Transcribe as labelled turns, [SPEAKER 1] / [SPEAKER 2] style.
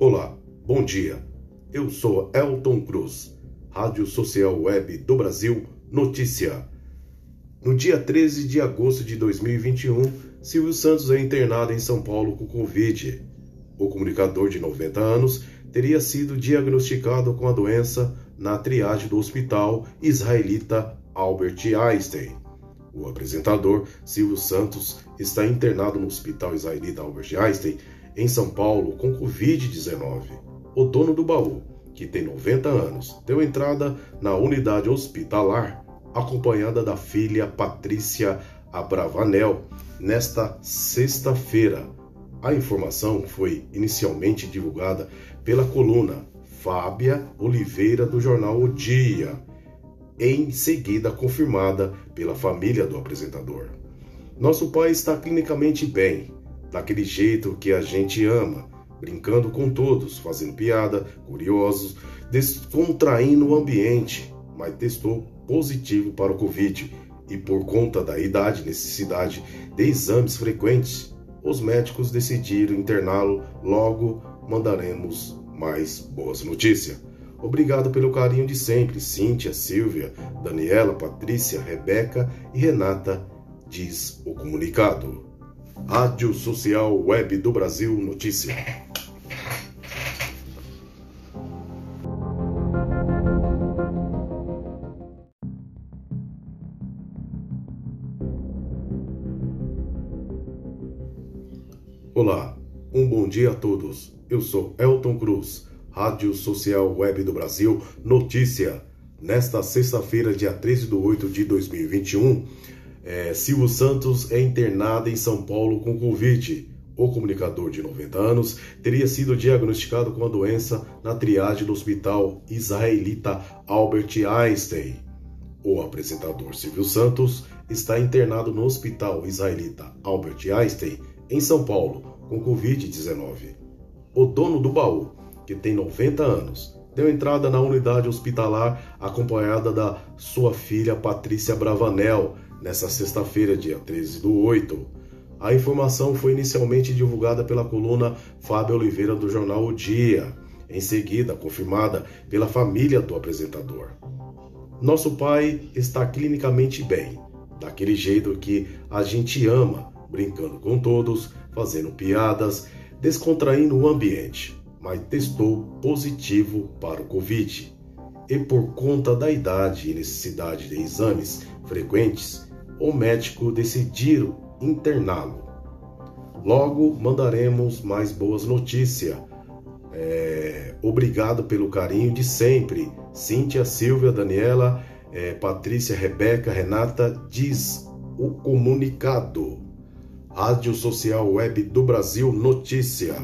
[SPEAKER 1] Olá, bom dia. Eu sou Elton Cruz, Rádio Social Web do Brasil Notícia. No dia 13 de agosto de 2021, Silvio Santos é internado em São Paulo com Covid. O comunicador de 90 anos teria sido diagnosticado com a doença na triagem do hospital israelita Albert Einstein. O apresentador Silvio Santos está internado no Hospital Israelita Albert Einstein, em São Paulo, com Covid-19. O dono do baú, que tem 90 anos, deu entrada na unidade hospitalar, acompanhada da filha Patrícia Abravanel, nesta sexta-feira. A informação foi inicialmente divulgada pela coluna Fábia Oliveira do jornal O Dia em seguida confirmada pela família do apresentador. Nosso pai está clinicamente bem, daquele jeito que a gente ama, brincando com todos, fazendo piada, curiosos, descontraindo o ambiente, mas testou positivo para o Covid e por conta da idade e necessidade de exames frequentes, os médicos decidiram interná-lo. Logo mandaremos mais boas notícias. Obrigado pelo carinho de sempre, Cíntia, Silvia, Daniela, Patrícia, Rebeca e Renata, diz o comunicado. Rádio Social Web do Brasil Notícia. Olá, um bom dia a todos. Eu sou Elton Cruz Rádio Social Web do Brasil, notícia. Nesta sexta-feira, dia 13 de 8 de 2021, é, Silvio Santos é internado em São Paulo com Covid. O comunicador de 90 anos teria sido diagnosticado com a doença na triagem do hospital israelita Albert Einstein. O apresentador Silvio Santos está internado no hospital israelita Albert Einstein, em São Paulo, com Covid-19. O dono do baú que tem 90 anos, deu entrada na unidade hospitalar acompanhada da sua filha Patrícia Bravanel nesta sexta-feira, dia 13 do 8. A informação foi inicialmente divulgada pela coluna Fábio Oliveira do jornal O Dia, em seguida confirmada pela família do apresentador. Nosso pai está clinicamente bem, daquele jeito que a gente ama, brincando com todos, fazendo piadas, descontraindo o ambiente mas testou positivo para o Covid. E por conta da idade e necessidade de exames frequentes, o médico decidiu interná-lo. Logo mandaremos mais boas notícias. É, obrigado pelo carinho de sempre. Cíntia, Silvia, Daniela, é, Patrícia, Rebeca, Renata, diz o comunicado. Rádio Social Web do Brasil Notícia.